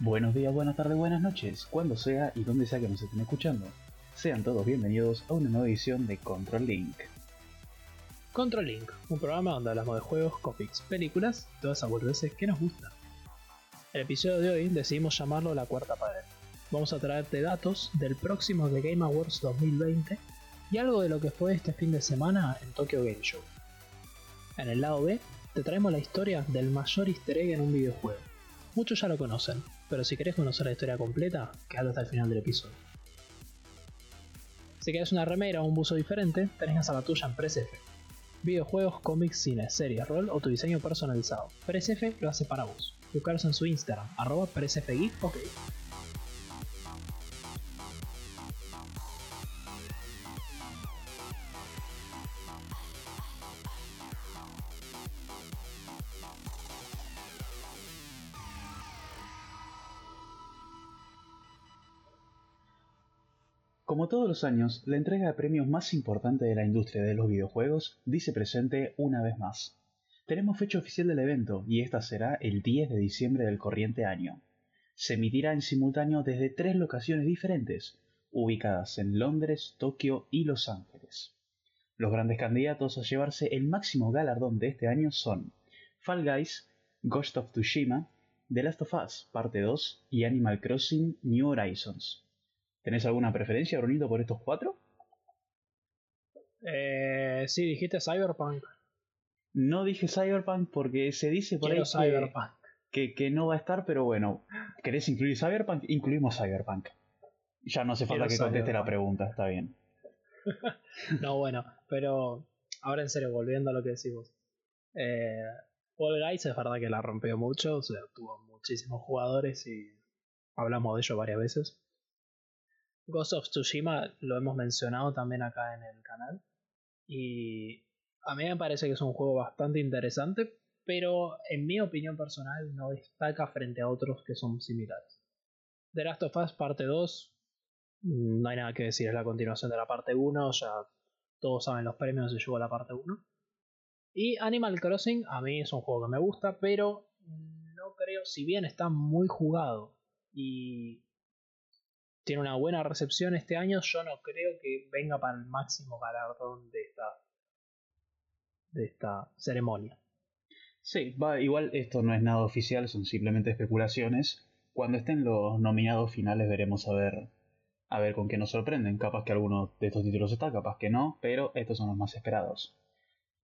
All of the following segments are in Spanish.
Buenos días, buenas tardes, buenas noches, cuando sea y donde sea que nos estén escuchando. Sean todos bienvenidos a una nueva edición de Control Link. Control Link, un programa donde hablamos de juegos, cómics, películas y todas esas boludeces que nos gustan. El episodio de hoy decidimos llamarlo La Cuarta Pared. Vamos a traerte datos del próximo The Game Awards 2020 y algo de lo que fue este fin de semana en Tokyo Game Show. En el lado B, te traemos la historia del mayor easter egg en un videojuego. Muchos ya lo conocen, pero si querés conocer la historia completa, quédate hasta el final del episodio. Si querés una remera o un buzo diferente, tenés que hacer tuya en PresF. Videojuegos, cómics, cine, series, rol o tu diseño personalizado. PresF lo hace para vos. Buscaros en su Instagram, arroba PresFGeek, ok. Como todos los años, la entrega de premios más importante de la industria de los videojuegos dice presente una vez más. Tenemos fecha oficial del evento y esta será el 10 de diciembre del corriente año. Se emitirá en simultáneo desde tres locaciones diferentes, ubicadas en Londres, Tokio y Los Ángeles. Los grandes candidatos a llevarse el máximo galardón de este año son Fall Guys, Ghost of Tsushima, The Last of Us Parte 2 y Animal Crossing New Horizons. ¿Tenés alguna preferencia, Brunito, por estos cuatro? Eh, sí, dijiste Cyberpunk. No dije Cyberpunk porque se dice por Quiero ahí que- Cyberpunk. Que, que no va a estar, pero bueno. ¿Querés incluir Cyberpunk? Incluimos Cyberpunk. Ya no hace falta Quiero que conteste la pregunta, está bien. No, bueno, pero ahora en serio, volviendo a lo que decimos. Eh, Fall Guys es verdad que la rompió mucho, o sea, tuvo muchísimos jugadores y hablamos de ello varias veces. Ghost of Tsushima lo hemos mencionado también acá en el canal. Y a mí me parece que es un juego bastante interesante, pero en mi opinión personal no destaca frente a otros que son similares. The Last of Us parte 2, mm, no hay nada que decir, es la continuación de la parte 1, ya todos saben los premios se llevó la parte 1. Y Animal Crossing a mí es un juego que me gusta, pero no creo, si bien está muy jugado y tiene una buena recepción este año, yo no creo que venga para el máximo galardón de esta, de esta ceremonia. Sí, va, igual esto no es nada oficial, son simplemente especulaciones. Cuando estén los nominados finales veremos a ver, a ver con qué nos sorprenden. Capaz que alguno de estos títulos está, capaz que no, pero estos son los más esperados.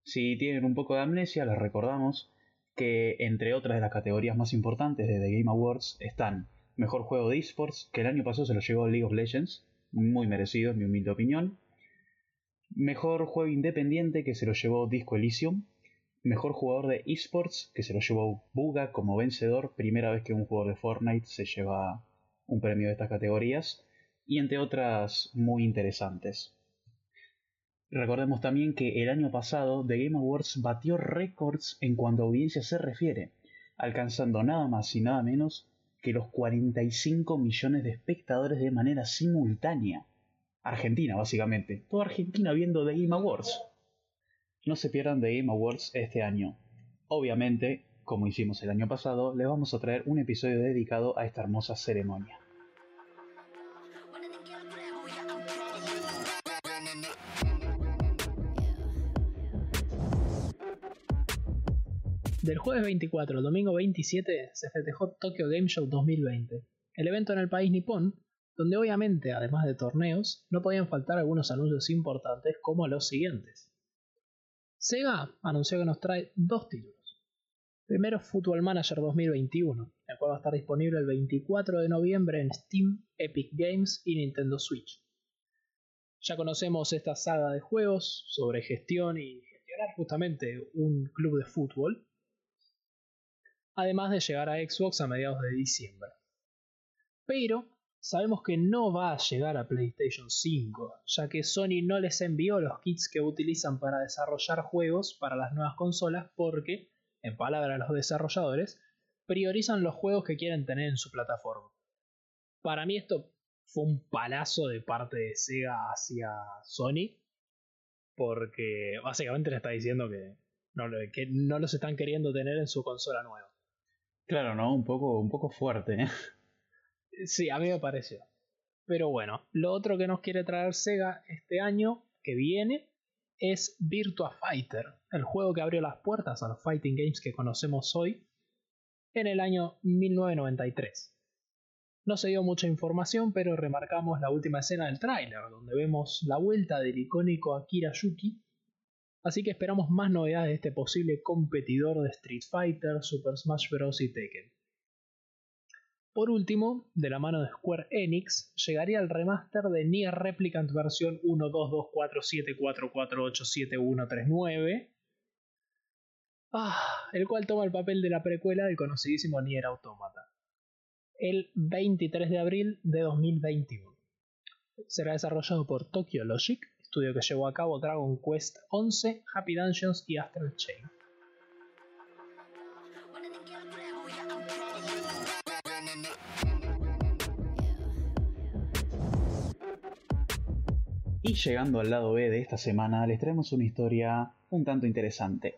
Si tienen un poco de amnesia, les recordamos que entre otras de las categorías más importantes de The Game Awards están Mejor Juego de Esports, que el año pasado se lo llevó League of Legends, muy merecido en mi humilde opinión. Mejor Juego Independiente, que se lo llevó Disco Elysium. Mejor Jugador de Esports, que se lo llevó Buga como vencedor, primera vez que un jugador de Fortnite se lleva un premio de estas categorías. Y entre otras muy interesantes. Recordemos también que el año pasado The Game Awards batió récords en cuanto a audiencia se refiere, alcanzando nada más y nada menos que los 45 millones de espectadores de manera simultánea. Argentina, básicamente. Toda Argentina viendo The Game Awards. No se pierdan The Game Awards este año. Obviamente, como hicimos el año pasado, les vamos a traer un episodio dedicado a esta hermosa ceremonia. Del jueves 24 al domingo 27 se festejó Tokyo Game Show 2020, el evento en el país nipón, donde obviamente, además de torneos, no podían faltar algunos anuncios importantes como los siguientes. Sega anunció que nos trae dos títulos. Primero Football Manager 2021, el cual va a estar disponible el 24 de noviembre en Steam, Epic Games y Nintendo Switch. Ya conocemos esta saga de juegos sobre gestión y gestionar justamente un club de fútbol, además de llegar a Xbox a mediados de diciembre. Pero sabemos que no va a llegar a PlayStation 5, ya que Sony no les envió los kits que utilizan para desarrollar juegos para las nuevas consolas porque, en palabras de los desarrolladores, priorizan los juegos que quieren tener en su plataforma. Para mí esto fue un palazo de parte de Sega hacia Sony, porque básicamente le está diciendo que no, lo- que no los están queriendo tener en su consola nueva. Claro, ¿no? Un poco, un poco fuerte, ¿eh? Sí, a mí me pareció. Pero bueno, lo otro que nos quiere traer Sega este año que viene es Virtua Fighter, el juego que abrió las puertas a los fighting games que conocemos hoy en el año 1993. No se dio mucha información, pero remarcamos la última escena del tráiler, donde vemos la vuelta del icónico Akira Yuki. Así que esperamos más novedades de este posible competidor de Street Fighter, Super Smash Bros. y Tekken. Por último, de la mano de Square Enix, llegaría el remaster de Nier Replicant versión 1224744887139, ah, el cual toma el papel de la precuela del conocidísimo Nier Automata el 23 de abril de 2021. Será desarrollado por Tokyo Logic, estudio que llevó a cabo Dragon Quest 11, Happy Dungeons y Astral Chain. Y llegando al lado B de esta semana, les traemos una historia un tanto interesante.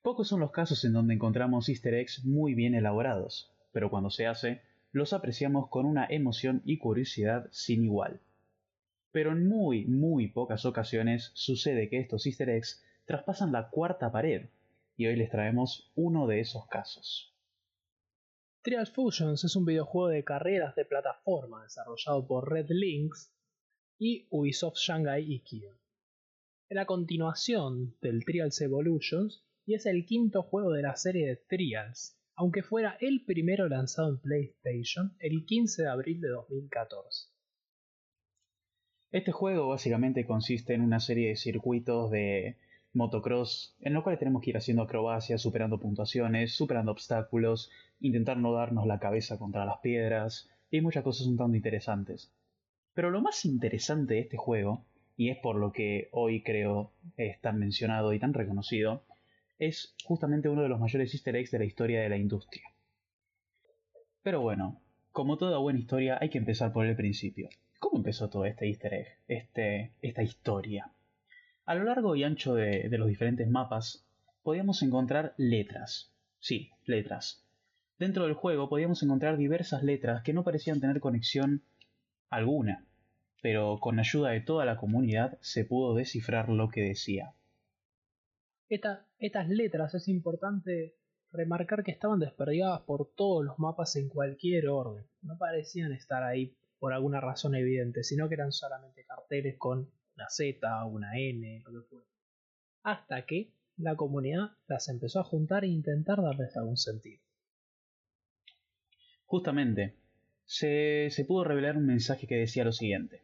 Pocos son los casos en donde encontramos easter eggs muy bien elaborados, pero cuando se hace, los apreciamos con una emoción y curiosidad sin igual. Pero en muy, muy pocas ocasiones sucede que estos easter eggs traspasan la cuarta pared, y hoy les traemos uno de esos casos. Trial Fusions es un videojuego de carreras de plataforma desarrollado por Red Links y Ubisoft Shanghai y Kia. Es la continuación del Trials Evolutions y es el quinto juego de la serie de Trials, aunque fuera el primero lanzado en PlayStation el 15 de abril de 2014. Este juego básicamente consiste en una serie de circuitos de motocross en los cuales tenemos que ir haciendo acrobacias, superando puntuaciones, superando obstáculos, intentar no darnos la cabeza contra las piedras y muchas cosas un tanto interesantes. Pero lo más interesante de este juego, y es por lo que hoy creo es tan mencionado y tan reconocido, es justamente uno de los mayores easter eggs de la historia de la industria. Pero bueno, como toda buena historia hay que empezar por el principio. ¿Cómo empezó todo este easter egg, este, esta historia? A lo largo y ancho de, de los diferentes mapas podíamos encontrar letras. Sí, letras. Dentro del juego podíamos encontrar diversas letras que no parecían tener conexión alguna, pero con ayuda de toda la comunidad se pudo descifrar lo que decía estas letras es importante remarcar que estaban desperdigadas por todos los mapas en cualquier orden. No parecían estar ahí por alguna razón evidente, sino que eran solamente carteles con una Z, una N, lo que fuera. Hasta que la comunidad las empezó a juntar e intentar darles algún sentido. Justamente, se, pudo revelar un mensaje que decía lo siguiente.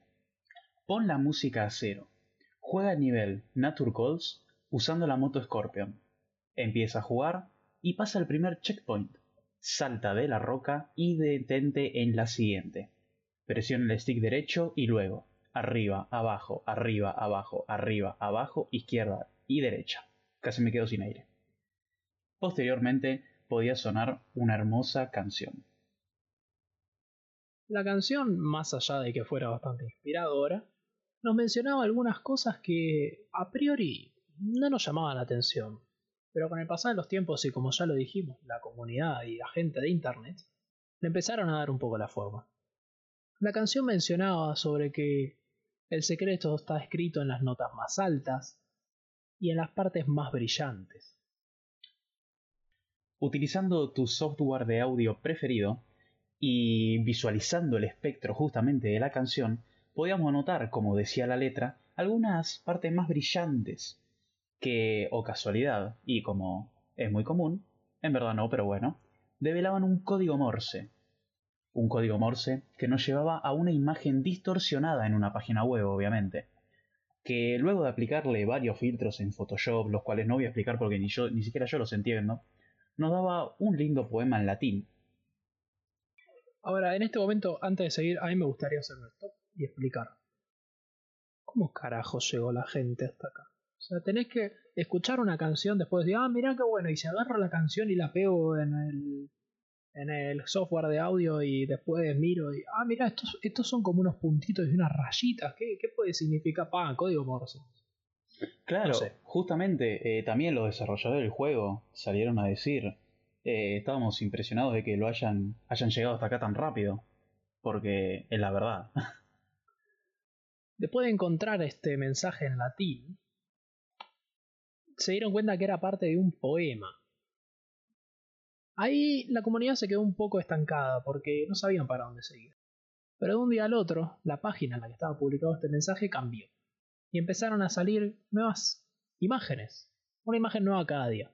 Pon la música a cero. Juega a nivel Nature Calls usando la moto Scorpion. Empieza a jugar y pasa el primer checkpoint. Salta de la roca y detente en la siguiente. Presiona el stick derecho y luego arriba, abajo, arriba, abajo, arriba, abajo, izquierda y derecha. Casi me quedo sin aire. Posteriormente podía sonar una hermosa canción. La canción, más allá de que fuera bastante inspiradora, nos mencionaba algunas cosas que a priori no nos llamaban la atención. Pero con el pasar de los tiempos y como ya lo dijimos, la comunidad y la gente de Internet le empezaron a dar un poco la forma. La canción mencionaba sobre que el secreto está escrito en las notas más altas y en las partes más brillantes. Utilizando tu software de audio preferido y visualizando el espectro justamente de la canción, podíamos notar, como decía la letra, algunas partes más brillantes que, o casualidad, y como es muy común, en verdad no, pero bueno, develaban un código Morse. Un código Morse que nos llevaba a una imagen distorsionada en una página web, obviamente. Que luego de aplicarle varios filtros en Photoshop, los cuales no voy a explicar porque ni, yo, ni siquiera yo los entiendo, nos daba un lindo poema en latín. Ahora, en este momento, antes de seguir, a mí me gustaría hacer un stop y explicar. ¿Cómo carajo llegó la gente hasta acá? O sea, tenés que escuchar una canción después de, ah, mirá qué bueno, y si agarro la canción y la pego en el, en el software de audio y después miro y, ah, mirá, estos, estos son como unos puntitos y unas rayitas, ¿qué, qué puede significar? Pa, código Morse. Claro, justamente eh, también los desarrolladores del juego salieron a decir, eh, estábamos impresionados de que lo hayan, hayan llegado hasta acá tan rápido. porque es la verdad. Después de encontrar este mensaje en latín, se dieron cuenta que era parte de un poema. Ahí la comunidad se quedó un poco estancada porque no sabían para dónde seguir. Pero de un día al otro, la página en la que estaba publicado este mensaje cambió. Y empezaron a salir nuevas imágenes. Una imagen nueva cada día.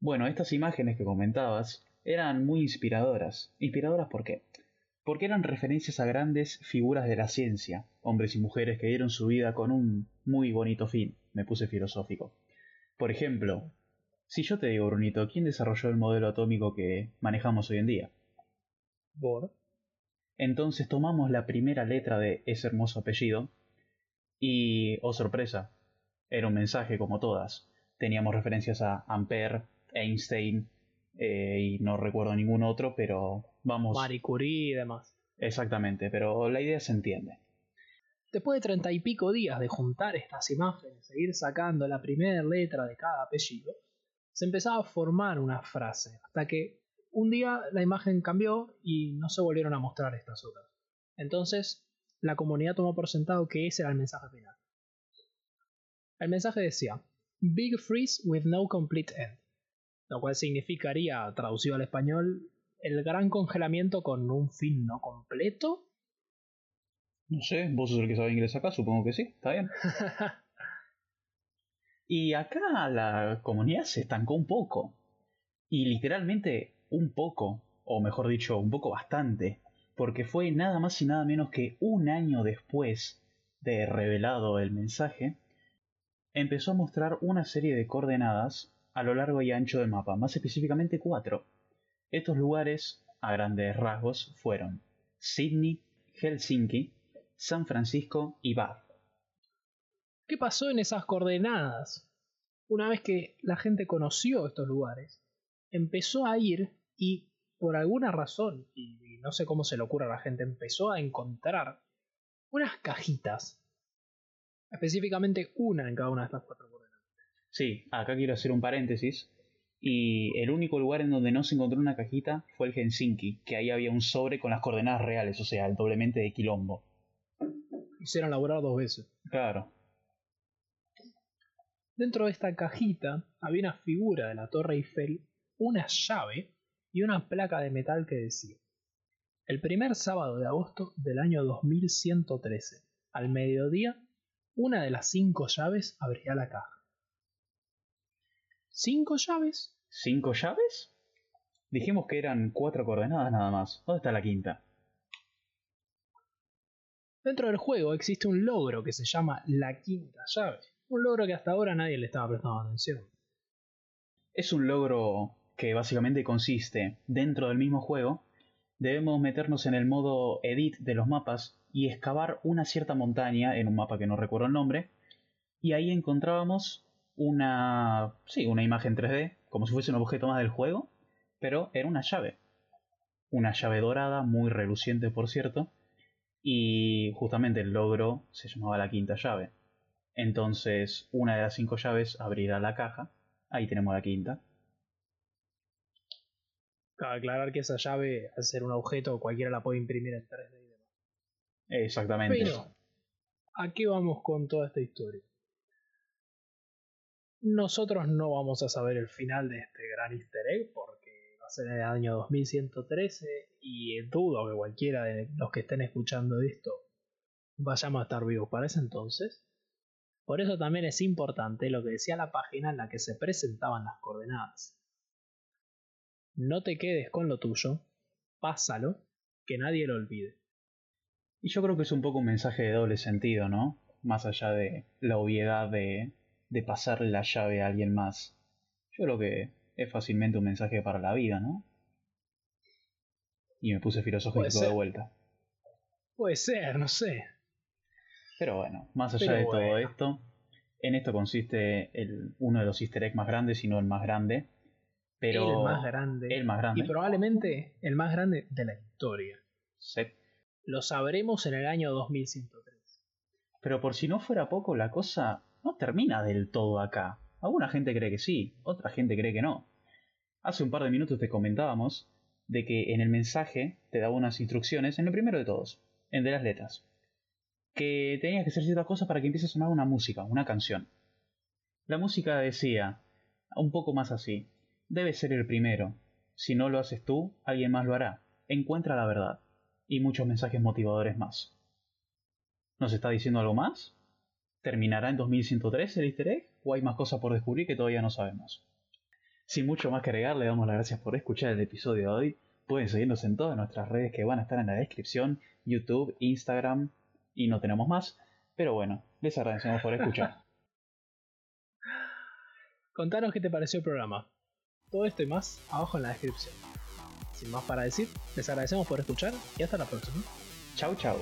Bueno, estas imágenes que comentabas eran muy inspiradoras. ¿Inspiradoras por qué? Porque eran referencias a grandes figuras de la ciencia, hombres y mujeres que dieron su vida con un muy bonito fin. Me puse filosófico. Por ejemplo, si yo te digo, Brunito, ¿quién desarrolló el modelo atómico que manejamos hoy en día? Bohr. Entonces tomamos la primera letra de ese hermoso apellido y, oh sorpresa, era un mensaje como todas. Teníamos referencias a Ampere, Einstein eh, y no recuerdo ningún otro, pero vamos. Marie Curie y demás. Exactamente, pero la idea se entiende. Después de treinta y pico días de juntar estas imágenes e ir sacando la primera letra de cada apellido, se empezaba a formar una frase, hasta que un día la imagen cambió y no se volvieron a mostrar estas otras. Entonces, la comunidad tomó por sentado que ese era el mensaje final. El mensaje decía, Big Freeze with no complete end, lo cual significaría, traducido al español, el gran congelamiento con un fin no completo. No sé, vos sos el que sabe inglés acá, supongo que sí, está bien. y acá la comunidad se estancó un poco. Y literalmente un poco, o mejor dicho, un poco bastante, porque fue nada más y nada menos que un año después de revelado el mensaje, empezó a mostrar una serie de coordenadas a lo largo y ancho del mapa, más específicamente cuatro. Estos lugares, a grandes rasgos, fueron Sydney, Helsinki, San Francisco y Bath. ¿Qué pasó en esas coordenadas? Una vez que la gente conoció estos lugares, empezó a ir y por alguna razón, y no sé cómo se le ocurre a la gente, empezó a encontrar unas cajitas. Específicamente una en cada una de estas cuatro coordenadas. Sí, acá quiero hacer un paréntesis. Y el único lugar en donde no se encontró una cajita fue el Helsinki, que ahí había un sobre con las coordenadas reales, o sea, el doblemente de quilombo. Hicieron laburar dos veces. Claro. Dentro de esta cajita había una figura de la Torre Eiffel, una llave y una placa de metal que decía El primer sábado de agosto del año 2113, al mediodía, una de las cinco llaves abrirá la caja. ¿Cinco llaves? ¿Cinco llaves? Dijimos que eran cuatro coordenadas nada más. ¿Dónde está la quinta? Dentro del juego existe un logro que se llama la quinta llave. Un logro que hasta ahora nadie le estaba prestando atención. Es un logro que básicamente consiste dentro del mismo juego, debemos meternos en el modo edit de los mapas y excavar una cierta montaña en un mapa que no recuerdo el nombre, y ahí encontrábamos una, sí, una imagen 3D, como si fuese un objeto más del juego, pero era una llave. Una llave dorada, muy reluciente por cierto, y justamente el logro se llamaba la quinta llave. Entonces, una de las cinco llaves abrirá la caja, ahí tenemos la quinta, Cabe aclarar que esa llave, al ser un objeto, cualquiera la puede imprimir en 3D y demás. Exactamente. Pero, ¿a qué vamos con toda esta historia? Nosotros no vamos a saber el final de este gran easter egg porque va a ser en el año 2113 y dudo que cualquiera de los que estén escuchando esto vayamos a estar vivos para ese entonces. Por eso también es importante lo que decía la página en la que se presentaban las coordenadas no te quedes con lo tuyo, pásalo, que nadie lo olvide. Y yo creo que es un poco un mensaje de doble sentido, ¿no? Más allá de la obviedad de, de pasarle la llave a alguien más. Yo creo que es fácilmente un mensaje para la vida, ¿no? Y me puse filosófico de vuelta. Puede ser, no sé. Pero bueno, más allá de todo esto, en esto consiste el, uno de los easter eggs más grandes, si no el más grande, pero el más grande. El más grande. Y probablemente el más grande de la historia. Sí. Lo sabremos en el año 2103. Pero por si no fuera poco, la cosa no termina del todo acá. Alguna gente cree que sí, otra gente cree que no. Hace un par de minutos te comentábamos de que en el mensaje te daba unas instrucciones, en el primero de todos, en de las letras, que tenías que hacer ciertas cosas para que empiece a sonar una música, una canción. La música decía, un poco más así, debes ser el primero, si no lo haces tú, alguien más lo hará, encuentra la verdad, y muchos mensajes motivadores más. ¿Nos está diciendo algo más? ¿Terminará en 2103 el easter egg? ¿O hay más cosas por descubrir que todavía no sabemos? Sin mucho más que agregar, le damos las gracias por escuchar el episodio de hoy. Pueden seguirnos en todas nuestras redes que van a estar en la descripción, YouTube, Instagram y no tenemos más. Pero bueno, les agradecemos por escuchar. Contanos qué te pareció el programa. Todo esto y más abajo en la descripción. Sin más para decir, les agradecemos por escuchar y hasta la próxima. Chau chau.